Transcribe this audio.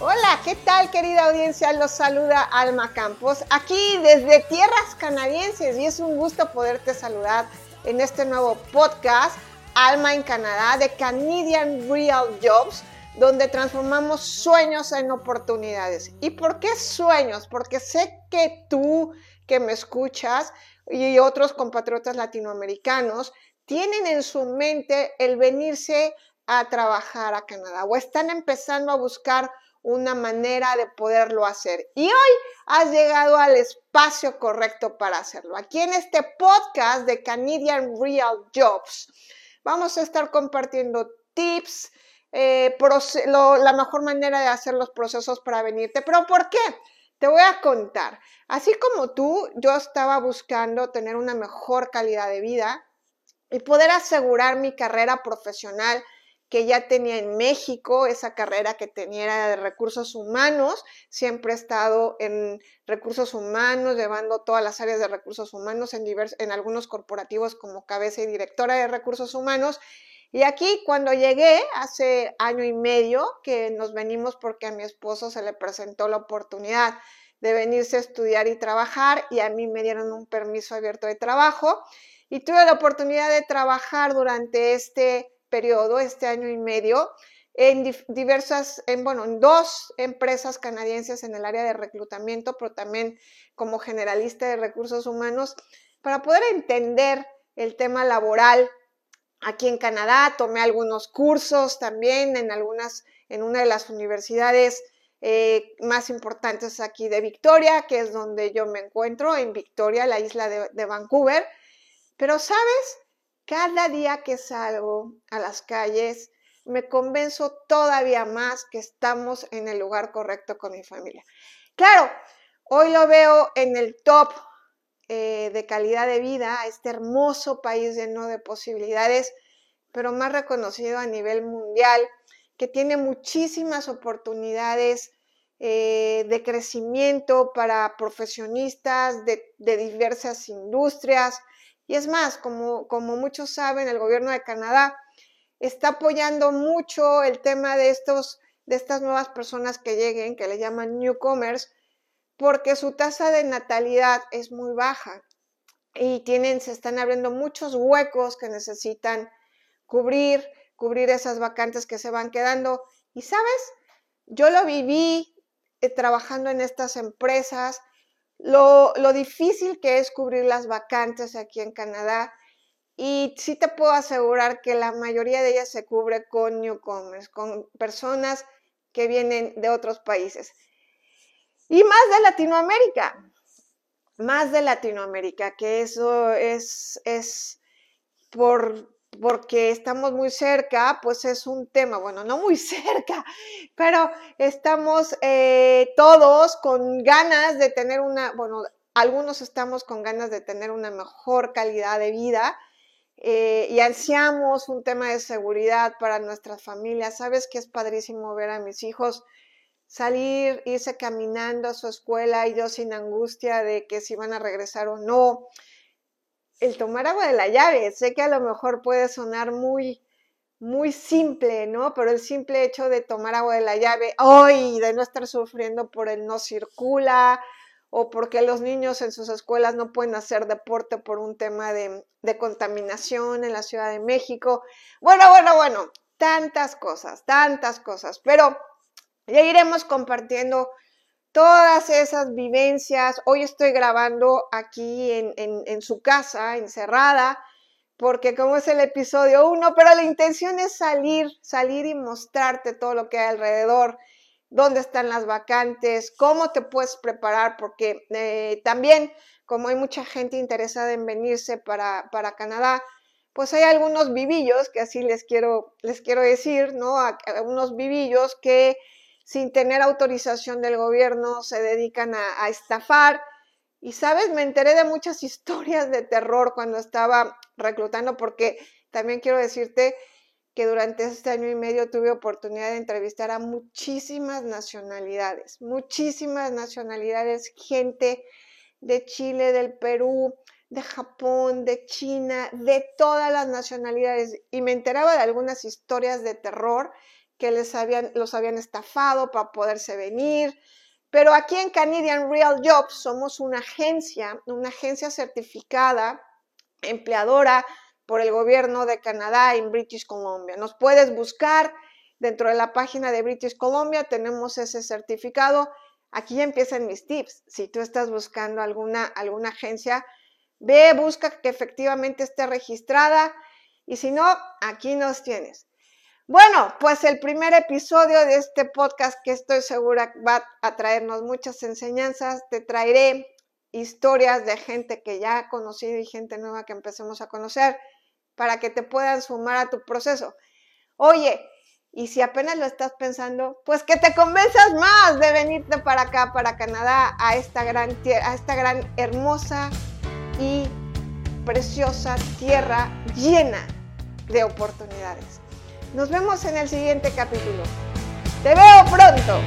Hola, ¿qué tal querida audiencia? Los saluda Alma Campos, aquí desde tierras canadienses y es un gusto poderte saludar en este nuevo podcast Alma en Canadá de Canadian Real Jobs, donde transformamos sueños en oportunidades. ¿Y por qué sueños? Porque sé que tú que me escuchas y otros compatriotas latinoamericanos tienen en su mente el venirse a trabajar a Canadá o están empezando a buscar una manera de poderlo hacer. Y hoy has llegado al espacio correcto para hacerlo. Aquí en este podcast de Canadian Real Jobs vamos a estar compartiendo tips, eh, la mejor manera de hacer los procesos para venirte. ¿Pero por qué? Te voy a contar. Así como tú, yo estaba buscando tener una mejor calidad de vida y poder asegurar mi carrera profesional que ya tenía en México, esa carrera que tenía de recursos humanos, siempre he estado en recursos humanos, llevando todas las áreas de recursos humanos en, en algunos corporativos como cabeza y directora de recursos humanos. Y aquí cuando llegué, hace año y medio, que nos venimos porque a mi esposo se le presentó la oportunidad de venirse a estudiar y trabajar y a mí me dieron un permiso abierto de trabajo y tuve la oportunidad de trabajar durante este periodo, este año y medio, en diversas, en, bueno, en dos empresas canadienses en el área de reclutamiento, pero también como generalista de recursos humanos, para poder entender el tema laboral aquí en Canadá. Tomé algunos cursos también en algunas, en una de las universidades eh, más importantes aquí de Victoria, que es donde yo me encuentro, en Victoria, la isla de, de Vancouver. Pero, ¿sabes? Cada día que salgo a las calles, me convenzo todavía más que estamos en el lugar correcto con mi familia. Claro, hoy lo veo en el top eh, de calidad de vida, este hermoso país lleno de posibilidades, pero más reconocido a nivel mundial, que tiene muchísimas oportunidades eh, de crecimiento para profesionistas de diversas industrias, y es más, como, muchos saben, el gobierno de Canadá está apoyando mucho el tema de, estos, de estas nuevas personas que lleguen, que le llaman newcomers, porque su tasa de natalidad es muy baja y tienen, se están abriendo muchos huecos que necesitan cubrir, cubrir esas vacantes que se van quedando. Y sabes, yo lo viví eh, trabajando en estas empresas lo, difícil que es cubrir las vacantes aquí en Canadá. Y sí te puedo asegurar que la mayoría de ellas se cubre con newcomers, con personas que vienen de otros países. Y más de Latinoamérica, más de Latinoamérica, que eso es, es por, porque estamos muy cerca, pues es un tema, bueno, no muy cerca, pero estamos eh, todos con ganas de tener una, bueno, algunos estamos con ganas de tener una mejor calidad de vida eh, y ansiamos un tema de seguridad para nuestras familias. Sabes que es padrísimo ver a mis hijos salir, irse caminando a su escuela y yo sin angustia de que si van a regresar o no el tomar agua de la llave. Sé que a lo mejor puede sonar muy, muy simple, ¿no? Pero el simple hecho de tomar agua de la llave hoy, de no estar sufriendo por el no circula o porque los niños en sus escuelas no pueden hacer deporte por un tema de, de contaminación en la Ciudad de México. Bueno, bueno, bueno, tantas cosas, tantas cosas, pero ya iremos compartiendo todas esas vivencias. Hoy estoy grabando aquí en, su casa, encerrada, porque como es el episodio 1, pero la intención es salir, salir y mostrarte todo lo que hay alrededor, dónde están las vacantes, cómo te puedes preparar, porque eh, también como hay mucha gente interesada en venirse para, para Canadá, pues hay algunos vivillos, que así les quiero, les quiero decir, ¿no? Algunos vivillos que sin tener autorización del gobierno, se dedican a, estafar. Y sabes, me enteré de muchas historias de terror cuando estaba reclutando, porque también quiero decirte que durante este año y medio tuve oportunidad de entrevistar a muchísimas nacionalidades, muchísimas nacionalidades, gente de Chile, del Perú, de Japón, de China, de todas las nacionalidades. Y me enteraba de algunas historias de terror que les habían, los habían estafado para poderse venir. Pero aquí en Canadian Real Jobs somos una agencia, una agencia certificada, empleadora por el gobierno de Canadá en British Columbia. Nos puedes buscar dentro de la página de British Columbia, tenemos ese certificado. Aquí empiezan mis tips. Si tú estás buscando alguna, alguna agencia, ve, busca que efectivamente esté registrada y si no, aquí nos tienes. Bueno, pues el primer episodio de este podcast que estoy segura va a traernos muchas enseñanzas. Te traeré historias de gente que ya ha conocido y gente nueva que empecemos a conocer para que te puedan sumar a tu proceso. Oye, y si apenas lo estás pensando, pues que te convenzas más de venirte para acá, para Canadá, a esta gran tierra, a esta gran hermosa y preciosa tierra llena de oportunidades. Nos vemos en el siguiente capítulo. Te veo pronto.